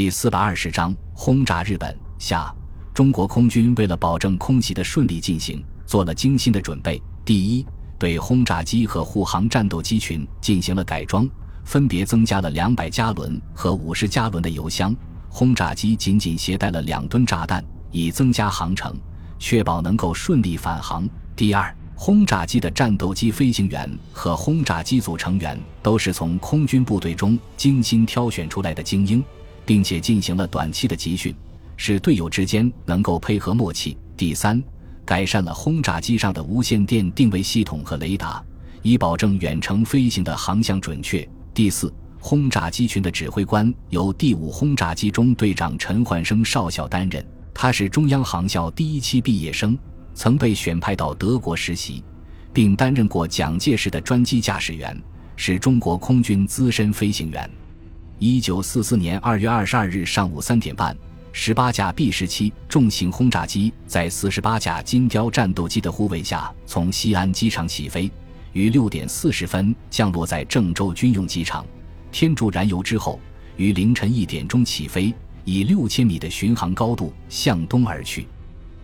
第四百二十章轰炸日本下，中国空军为了保证空袭的顺利进行，做了精心的准备。第一，对轰炸机和护航战斗机群进行了改装，分别增加了两百加仑和五十加仑的油箱。轰炸机仅仅携带了两吨炸弹，以增加航程，确保能够顺利返航。第二，轰炸机的战斗机飞行员和轰炸机组成员都是从空军部队中精心挑选出来的精英。并且进行了短期的集训，使队友之间能够配合默契。第三，改善了轰炸机上的无线电定位系统和雷达，以保证远程飞行的航向准确。第四，轰炸机群的指挥官由第五轰炸机中队长陈焕生少校担任，他是中央航校第一期毕业生，曾被选派到德国实习，并担任过蒋介石的专机驾驶员，是中国空军资深飞行员。一九四四年二月二十二日上午三点半，十八架 B 十七重型轰炸机在四十八架金雕战斗机的护卫下，从西安机场起飞，于六点四十分降落在郑州军用机场，添注燃油之后，于凌晨一点钟起飞，以六千米的巡航高度向东而去。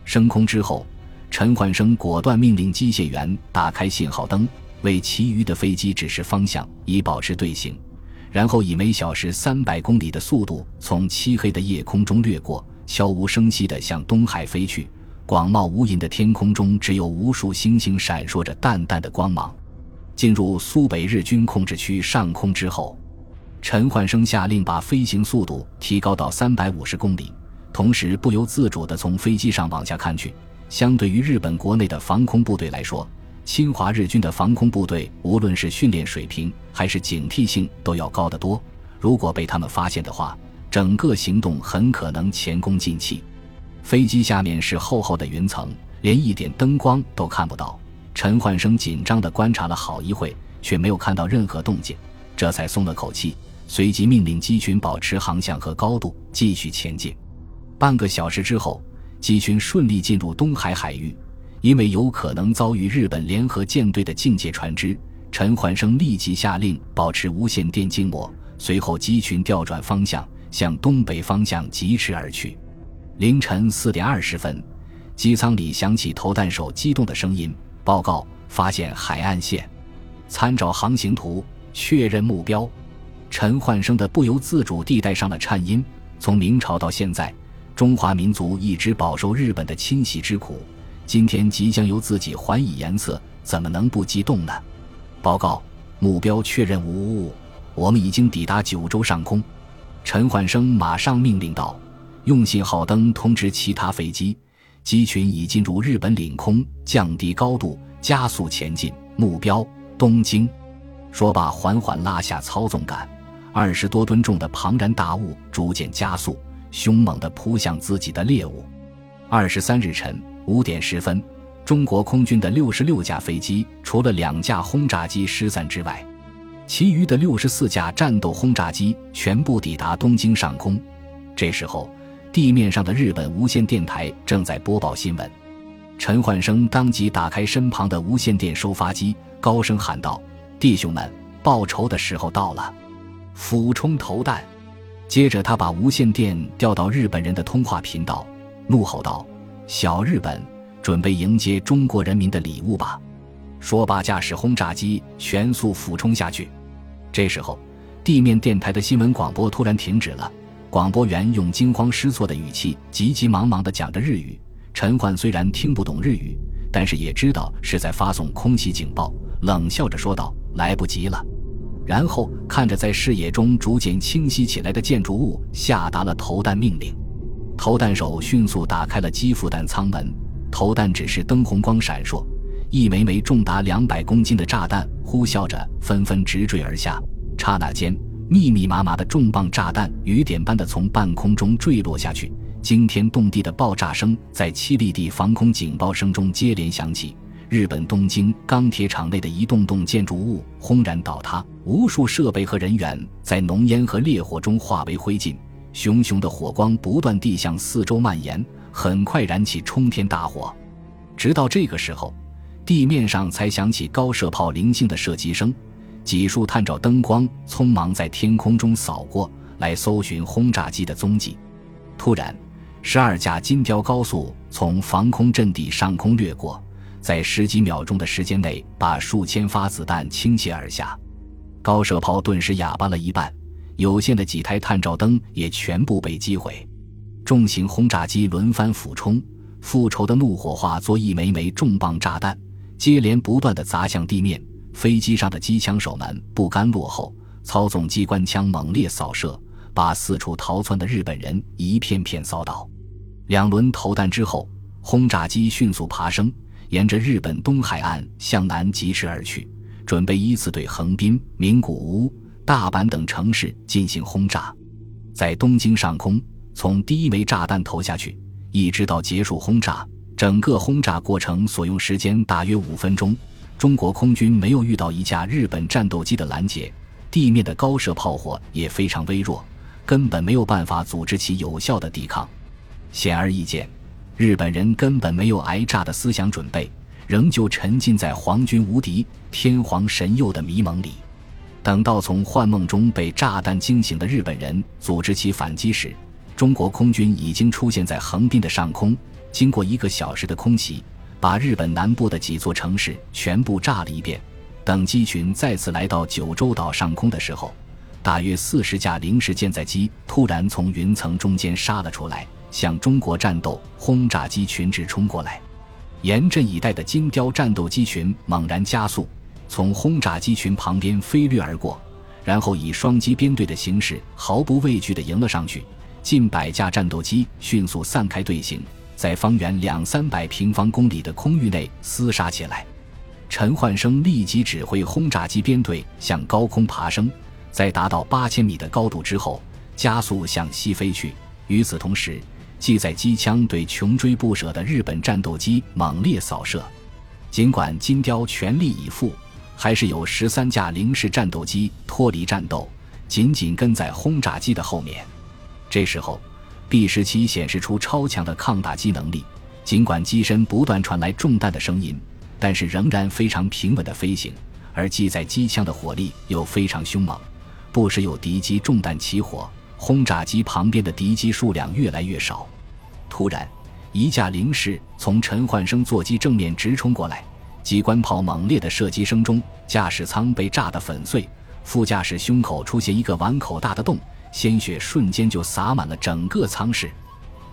升空之后，陈焕生果断命令机械员打开信号灯，为其余的飞机指示方向，以保持队形。然后以每小时三百公里的速度从漆黑的夜空中掠过，悄无声息地向东海飞去。广袤无垠的天空中只有无数星星闪烁着淡淡的光芒。进入苏北日军控制区上空之后，陈焕生下令把飞行速度提高到三百五十公里，同时不由自主地从飞机上往下看去。相对于日本国内的防空部队来说，侵华日军的防空部队，无论是训练水平还是警惕性，都要高得多。如果被他们发现的话，整个行动很可能前功尽弃。飞机下面是厚厚的云层，连一点灯光都看不到。陈焕生紧张地观察了好一会，却没有看到任何动静，这才松了口气，随即命令机群保持航向和高度，继续前进。半个小时之后，机群顺利进入东海海域。因为有可能遭遇日本联合舰队的境界船只，陈焕生立即下令保持无线电静默。随后，机群调转方向，向东北方向疾驰而去。凌晨四点二十分，机舱里响起投弹手激动的声音：“报告，发现海岸线，参照航行图确认目标。”陈焕生的不由自主地带上了颤音。从明朝到现在，中华民族一直饱受日本的侵袭之苦。今天即将由自己还以颜色，怎么能不激动呢？报告，目标确认无误，我们已经抵达九州上空。陈焕生马上命令道：“用信号灯通知其他飞机，机群已进入日本领空，降低高度，加速前进。目标东京。”说罢，缓缓拉下操纵杆，二十多吨重的庞然大物逐渐加速，凶猛地扑向自己的猎物。二十三日晨。五点十分，中国空军的六十六架飞机，除了两架轰炸机失散之外，其余的六十四架战斗轰炸机全部抵达东京上空。这时候，地面上的日本无线电台正在播报新闻。陈焕生当即打开身旁的无线电收发机，高声喊道：“弟兄们，报仇的时候到了，俯冲投弹！”接着，他把无线电调到日本人的通话频道，怒吼道。小日本，准备迎接中国人民的礼物吧！说罢，驾驶轰炸机全速俯冲下去。这时候，地面电台的新闻广播突然停止了。广播员用惊慌失措的语气，急急忙忙地讲着日语。陈焕虽然听不懂日语，但是也知道是在发送空袭警报，冷笑着说道：“来不及了。”然后看着在视野中逐渐清晰起来的建筑物，下达了投弹命令。投弹手迅速打开了机腹弹舱门，投弹指示灯红光闪烁，一枚枚重达两百公斤的炸弹呼啸着纷纷直坠而下。刹那间，密密麻麻的重磅炸弹雨点般的从半空中坠落下去，惊天动地的爆炸声在凄厉地防空警报声中接连响起。日本东京钢铁厂内的一栋栋建筑物轰然倒塌，无数设备和人员在浓烟和烈火中化为灰烬。熊熊的火光不断地向四周蔓延，很快燃起冲天大火。直到这个时候，地面上才响起高射炮零星的射击声，几束探照灯光匆忙在天空中扫过，来搜寻轰炸机的踪迹。突然，十二架金雕高速从防空阵地上空掠过，在十几秒钟的时间内，把数千发子弹倾泻而下，高射炮顿时哑巴了一半，有限的几台探照灯也全部被击毁。重型轰炸机轮番俯冲，复仇的怒火化作一枚枚重磅炸弹，接连不断地砸向地面。飞机上的机枪手们不甘落后，操纵机关枪猛烈扫射，把四处逃窜的日本人一片片扫倒。两轮投弹之后，轰炸机迅速爬升，沿着日本东海岸向南疾驰而去，准备依次对横滨、名古屋、大阪等城市进行轰炸。在东京上空。从第一枚炸弹投下去，一直到结束轰炸，整个轰炸过程所用时间大约五分钟。中国空军没有遇到一架日本战斗机的拦截，地面的高射炮火也非常微弱，根本没有办法组织起有效的抵抗。显而易见，日本人根本没有挨炸的思想准备，仍旧沉浸在皇军无敌、天皇神佑的迷蒙里。等到从幻梦中被炸弹惊醒的日本人组织起反击时，中国空军已经出现在横滨的上空，经过一个小时的空袭，把日本南部的几座城市全部炸了一遍。等机群再次来到九州岛上空的时候，大约四十架零式舰载机突然从云层中间杀了出来，向中国战斗轰炸机群直冲过来。严阵以待的金雕战斗机群猛然加速，从轰炸机群旁边飞掠而过，然后以双机编队的形式毫不畏惧地迎了上去。近百架战斗机迅速散开队形，在方圆两三百平方公里的空域内厮杀起来。陈焕生立即指挥轰炸机编队向高空爬升，在达到八千米的高度之后，加速向西飞去。与此同时，系在机枪对穷追不舍的日本战斗机猛烈扫射。尽管金雕全力以赴，还是有十三架零式战斗机脱离战斗，紧紧跟在轰炸机的后面。这时候，B 十七显示出超强的抗打击能力。尽管机身不断传来中弹的声音，但是仍然非常平稳的飞行。而机载机枪的火力又非常凶猛，不时有敌机中弹起火。轰炸机旁边的敌机数量越来越少。突然，一架零式从陈焕生座机正面直冲过来，机关炮猛烈的射击声中，驾驶舱被炸得粉碎，副驾驶胸口出现一个碗口大的洞。鲜血瞬间就洒满了整个舱室，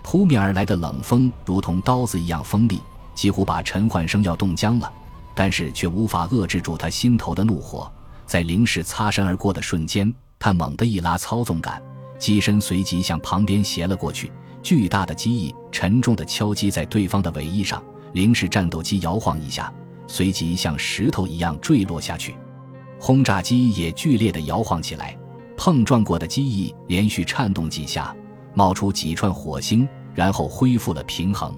扑面而来的冷风如同刀子一样锋利，几乎把陈焕生要冻僵了，但是却无法遏制住他心头的怒火。在零式擦身而过的瞬间，他猛地一拉操纵杆，机身随即向旁边斜了过去，巨大的机翼沉重地敲击在对方的尾翼上，零式战斗机摇晃一下，随即像石头一样坠落下去，轰炸机也剧烈地摇晃起来。碰撞过的机翼连续颤动几下，冒出几串火星，然后恢复了平衡。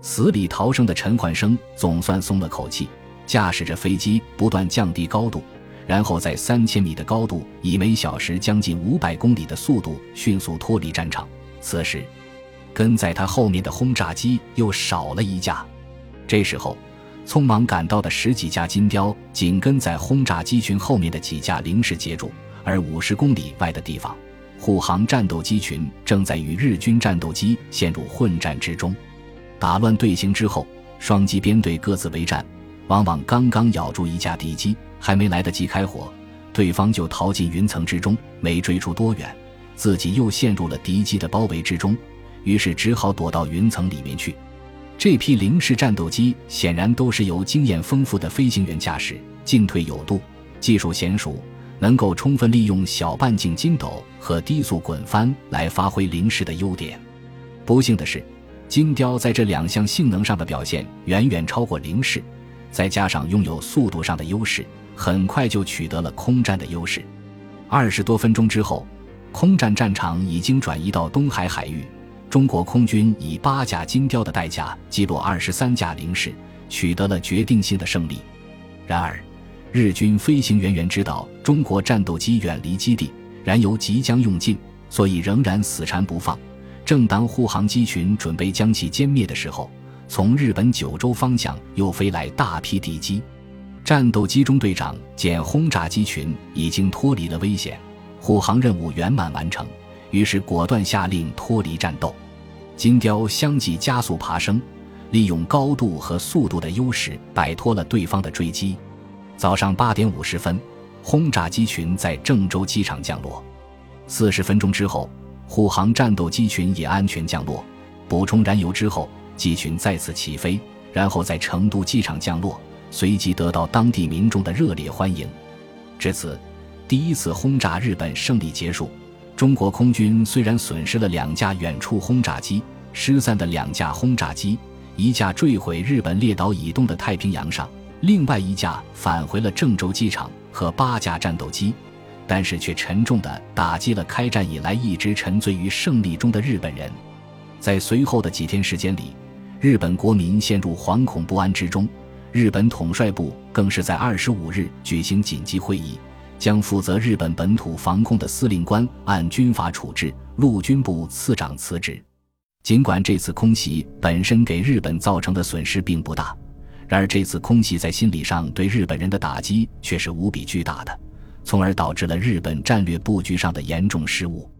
死里逃生的陈焕生总算松了口气，驾驶着飞机不断降低高度，然后在三千米的高度以每小时将近五百公里的速度迅速脱离战场。此时，跟在他后面的轰炸机又少了一架。这时候，匆忙赶到的十几架金雕紧跟在轰炸机群后面的几架临时接住。而五十公里外的地方，护航战斗机群正在与日军战斗机陷入混战之中。打乱队形之后，双机编队各自为战，往往刚刚咬住一架敌机，还没来得及开火，对方就逃进云层之中，没追出多远，自己又陷入了敌机的包围之中，于是只好躲到云层里面去。这批零式战斗机显然都是由经验丰富的飞行员驾驶，进退有度，技术娴熟。能够充分利用小半径筋斗和低速滚翻来发挥零式的优点。不幸的是，金雕在这两项性能上的表现远远超过零式，再加上拥有速度上的优势，很快就取得了空战的优势。二十多分钟之后，空战战场已经转移到东海海域，中国空军以八架金雕的代价击落二十三架零式，取得了决定性的胜利。然而，日军飞行员员知道中国战斗机远离基地，燃油即将用尽，所以仍然死缠不放。正当护航机群准备将其歼灭的时候，从日本九州方向又飞来大批敌机。战斗机中队长见轰炸机群已经脱离了危险，护航任务圆满完成，于是果断下令脱离战斗。金雕相继加速爬升，利用高度和速度的优势摆脱了对方的追击。早上八点五十分，轰炸机群在郑州机场降落。四十分钟之后，护航战斗机群也安全降落。补充燃油之后，机群再次起飞，然后在成都机场降落，随即得到当地民众的热烈欢迎。至此，第一次轰炸日本胜利结束。中国空军虽然损失了两架远处轰炸机，失散的两架轰炸机，一架坠毁日本列岛以东的太平洋上，另外一架返回了郑州机场和八架战斗机，但是却沉重地打击了开战以来一直沉醉于胜利中的日本人。在随后的几天时间里，日本国民陷入惶恐不安之中，日本统帅部更是在二十五日举行紧急会议。将负责日本本土防空的司令官按军法处置，陆军部次长辞职。尽管这次空袭本身给日本造成的损失并不大，然而这次空袭在心理上对日本人的打击却是无比巨大的，从而导致了日本战略布局上的严重失误。